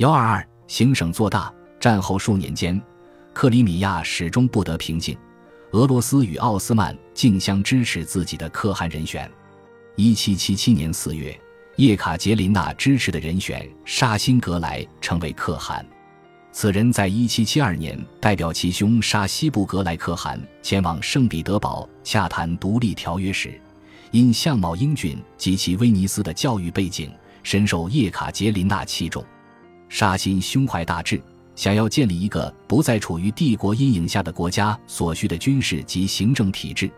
幺二二，行省做大。战后数年间，克里米亚始终不得平静。俄罗斯与奥斯曼竞相支持自己的可汗人选。一七七七年四月，叶卡捷琳娜支持的人选沙辛格莱成为可汗。此人在一七七二年代表其兄沙西布格莱可汗前往圣彼得堡洽谈独立条约时，因相貌英俊及其威尼斯的教育背景，深受叶卡捷琳娜器重。沙辛胸怀大志。想要建立一个不再处于帝国阴影下的国家所需的军事及行政体制，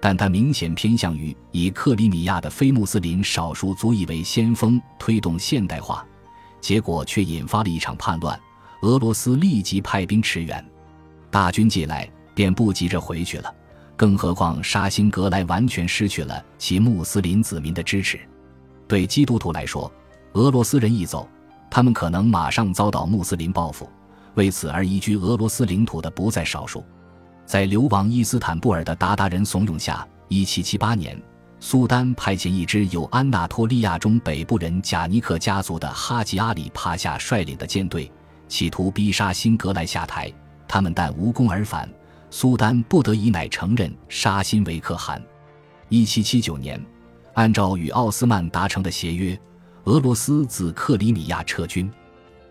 但他明显偏向于以克里米亚的非穆斯林少数族裔为先锋推动现代化，结果却引发了一场叛乱。俄罗斯立即派兵驰援，大军进来便不急着回去了，更何况沙辛格莱完全失去了其穆斯林子民的支持。对基督徒来说，俄罗斯人一走，他们可能马上遭到穆斯林报复。为此而移居俄罗斯领土的不在少数，在流亡伊斯坦布尔的鞑靼人怂恿下，1778年，苏丹派遣一支由安纳托利亚中北部人贾尼克家族的哈吉阿里帕夏率领的舰队，企图逼沙辛格莱下台。他们但无功而返，苏丹不得已乃承认沙辛为可汗。1779年，按照与奥斯曼达成的协约，俄罗斯自克里米亚撤军。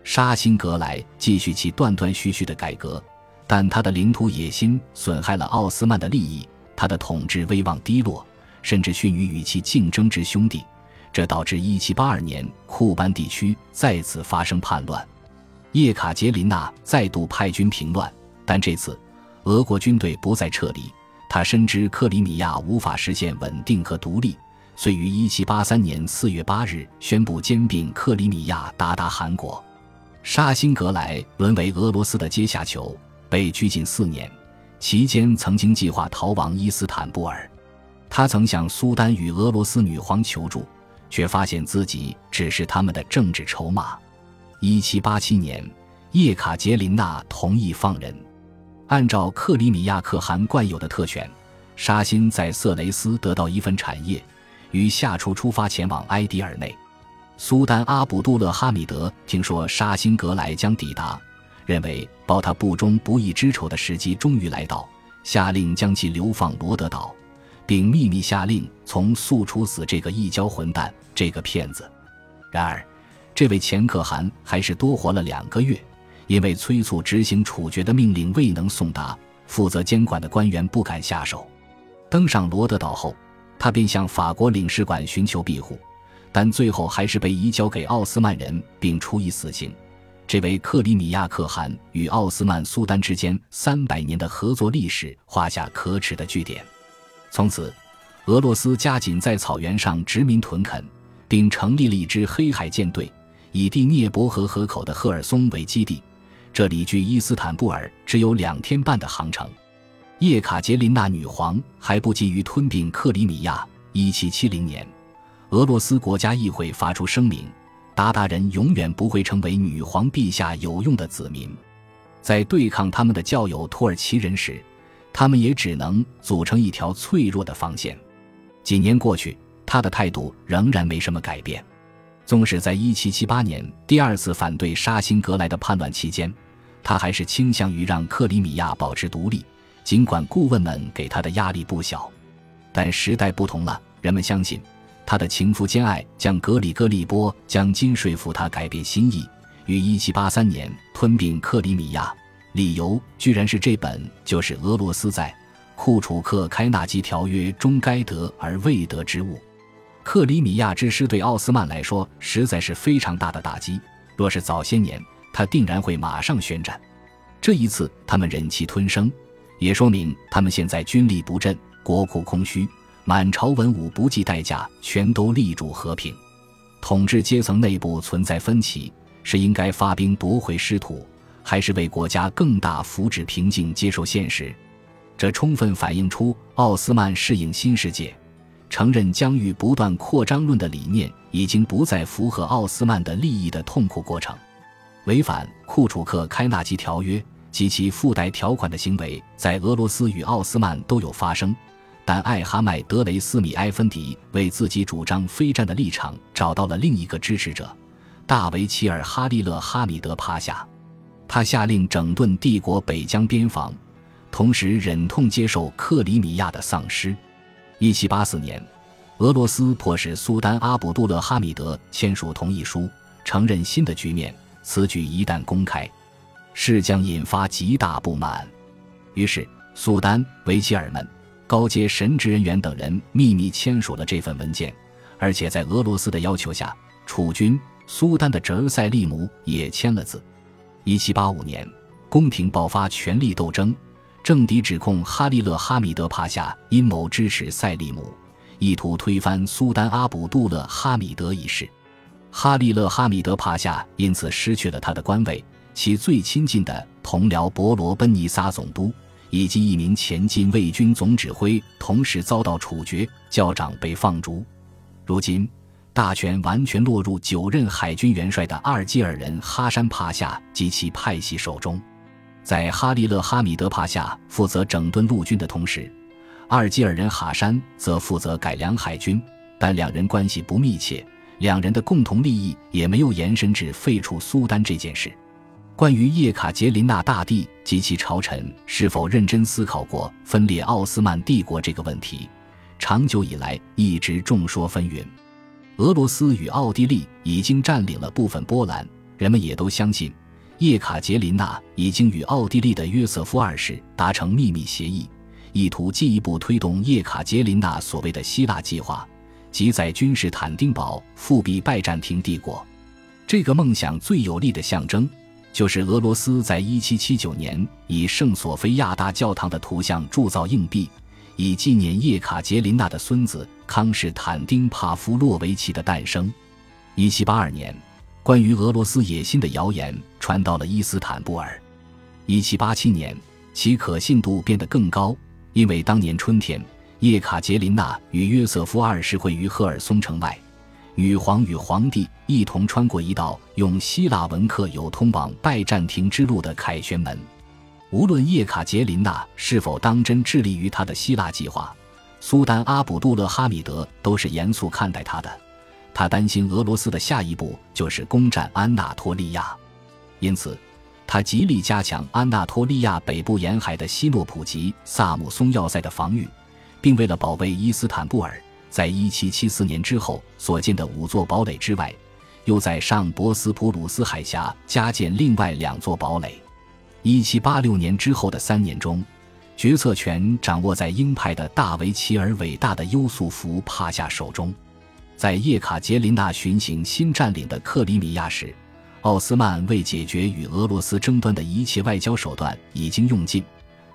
沙辛格莱继续其断断续续的改革，但他的领土野心损害了奥斯曼的利益，他的统治威望低落，甚至逊于与其竞争之兄弟，这导致1782年库班地区再次发生叛乱。叶卡捷琳娜再度派军平乱，但这次俄国军队不再撤离。他深知克里米亚无法实现稳定和独立，遂于1783年4月8日宣布兼并克里米亚，达达汗国。沙辛格莱沦为俄罗斯的阶下囚，被拘禁四年，期间曾经计划逃亡伊斯坦布尔。他曾向苏丹与俄罗斯女皇求助，却发现自己只是他们的政治筹码。一七八七年，叶卡捷琳娜同意放人。按照克里米亚可汗惯有的特权，沙辛在色雷斯得到一份产业，于夏初出发前往埃迪尔内。苏丹阿卜杜勒哈米德听说沙辛格莱将抵达，认为报他不忠不义之仇的时机终于来到，下令将其流放罗德岛，并秘密下令从速处死这个异教混蛋、这个骗子。然而，这位前可汗还是多活了两个月，因为催促执行处决的命令未能送达，负责监管的官员不敢下手。登上罗德岛后，他便向法国领事馆寻求庇护。但最后还是被移交给奥斯曼人，并处以死刑。这位克里米亚可汗与奥斯曼苏丹之间三百年的合作历史画下可耻的句点。从此，俄罗斯加紧在草原上殖民屯垦，并成立了一支黑海舰队，以第聂伯河河口的赫尔松为基地。这里距伊斯坦布尔只有两天半的航程。叶卡捷琳娜女皇还不急于吞并克里米亚。一七七零年。俄罗斯国家议会发出声明：鞑靼人永远不会成为女皇陛下有用的子民。在对抗他们的教友土耳其人时，他们也只能组成一条脆弱的防线。几年过去，他的态度仍然没什么改变。纵使在1778年第二次反对沙辛格莱的叛乱期间，他还是倾向于让克里米亚保持独立，尽管顾问们给他的压力不小。但时代不同了，人们相信。他的情夫兼爱将格里戈利波将金说服他改变心意，于1783年吞并克里米亚，理由居然是这本就是俄罗斯在库楚克开纳基条约中该得而未得之物。克里米亚之失对奥斯曼来说实在是非常大的打击。若是早些年，他定然会马上宣战。这一次，他们忍气吞声，也说明他们现在军力不振，国库空虚。满朝文武不计代价，全都力主和平。统治阶层内部存在分歧，是应该发兵夺回失土，还是为国家更大福祉平静接受现实？这充分反映出奥斯曼适应新世界、承认疆域不断扩张论的理念已经不再符合奥斯曼的利益的痛苦过程。违反库楚克开纳基条约及其附带条款的行为，在俄罗斯与奥斯曼都有发生。但艾哈迈德雷斯米埃芬迪为自己主张非战的立场找到了另一个支持者，大维齐尔哈利勒哈米德帕夏。他下令整顿帝国北疆边防，同时忍痛接受克里米亚的丧失。一七八四年，俄罗斯迫使苏丹阿卜杜勒哈米德签署同意书，承认新的局面。此举一旦公开，势将引发极大不满。于是，苏丹、维齐尔们、高阶神职人员等人秘密签署了这份文件，而且在俄罗斯的要求下，储君苏丹的侄儿塞利姆也签了字。一七八五年，宫廷爆发权力斗争，政敌指控哈利勒哈米德帕夏阴谋支持塞利姆，意图推翻苏丹阿卜杜勒哈米德一事。哈利勒哈米德帕夏因此失去了他的官位，其最亲近的同僚博罗奔尼撒总督以及一名前进卫军总指挥同时遭到处决，教长被放逐。如今。大权完全落入九任海军元帅的阿尔基尔人哈山帕夏及其派系手中。在哈利勒哈米德帕夏负责整顿陆军的同时，阿尔基尔人哈山则负责改良海军。但两人关系不密切，两人的共同利益也没有延伸至废除苏丹这件事。关于叶卡捷琳娜大帝及其朝臣是否认真思考过分裂奥斯曼帝国这个问题，长久以来一直众说纷纭。俄罗斯与奥地利已经占领了部分波兰，人们也都相信叶卡捷琳娜已经与奥地利的约瑟夫二世达成秘密协议，意图进一步推动叶卡捷琳娜所谓的希腊计划，即在君士坦丁堡复辟拜占庭帝国。这个梦想最有力的象征，就是俄罗斯在1779年以圣索菲亚大教堂的图像铸造硬币。以纪念叶卡捷琳娜的孙子康士坦丁帕夫洛维奇的诞生。一七八二年，关于俄罗斯野心的谣言传到了伊斯坦布尔。一七八七年，其可信度变得更高，因为当年春天，叶卡捷琳娜与约瑟夫二世会于赫尔松城外，女皇与皇帝一同穿过一道用希腊文刻有通往拜占庭之路的凯旋门。无论叶卡捷琳娜是否当真致力于他的希腊计划，苏丹阿卜杜勒哈米德都是严肃看待他的。他担心俄罗斯的下一步就是攻占安纳托利亚，因此他极力加强安纳托利亚北部沿海的西诺普吉、萨姆松要塞的防御，并为了保卫伊斯坦布尔，在1774年之后所建的五座堡垒之外，又在上博斯普鲁斯海峡加建另外两座堡垒。一七八六年之后的三年中，决策权掌握在鹰派的大维齐尔伟大的优素福帕夏手中。在叶卡捷琳娜巡行新占领的克里米亚时，奥斯曼为解决与俄罗斯争端的一切外交手段已经用尽。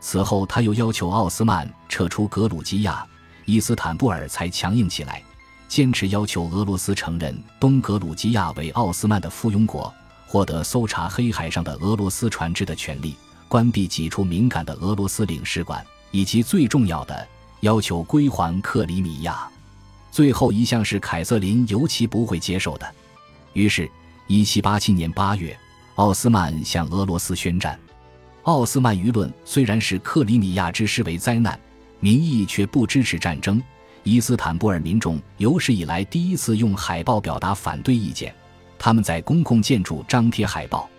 此后，他又要求奥斯曼撤出格鲁吉亚，伊斯坦布尔才强硬起来，坚持要求俄罗斯承认东格鲁吉亚为奥斯曼的附庸国。获得搜查黑海上的俄罗斯船只的权利，关闭几处敏感的俄罗斯领事馆，以及最重要的要求归还克里米亚。最后一项是凯瑟琳尤其不会接受的。于是，1787年8月，奥斯曼向俄罗斯宣战。奥斯曼舆论虽然是克里米亚之失为灾难，民意却不支持战争。伊斯坦布尔民众有史以来第一次用海报表达反对意见。他们在公共建筑张贴海报，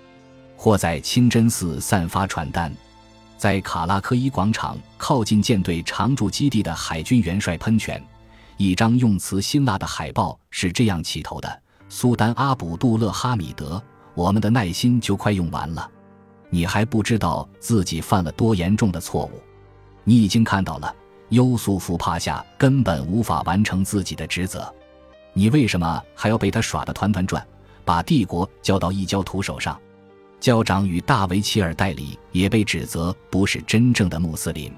或在清真寺散发传单，在卡拉科伊广场靠近舰队常驻基地的海军元帅喷泉。一张用词辛辣的海报是这样起头的：“苏丹阿卜杜勒哈米德，我们的耐心就快用完了。你还不知道自己犯了多严重的错误。你已经看到了，优素福帕夏根本无法完成自己的职责。你为什么还要被他耍得团团转？”把帝国交到异教徒手上，教长与大维齐尔代理也被指责不是真正的穆斯林。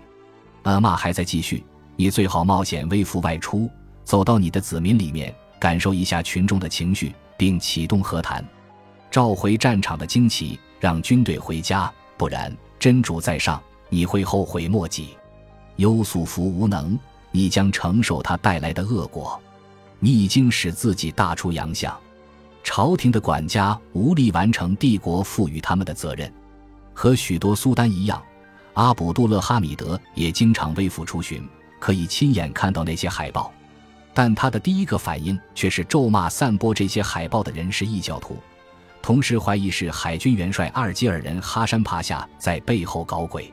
恶骂还在继续，你最好冒险微服外出，走到你的子民里面，感受一下群众的情绪，并启动和谈，召回战场的惊奇，让军队回家，不然真主在上，你会后悔莫及。优素福无能，你将承受他带来的恶果。你已经使自己大出洋相。朝廷的管家无力完成帝国赋予他们的责任，和许多苏丹一样，阿卜杜勒哈米德也经常微服出巡，可以亲眼看到那些海报。但他的第一个反应却是咒骂散播这些海报的人是异教徒，同时怀疑是海军元帅阿尔基尔人哈山帕夏在背后搞鬼。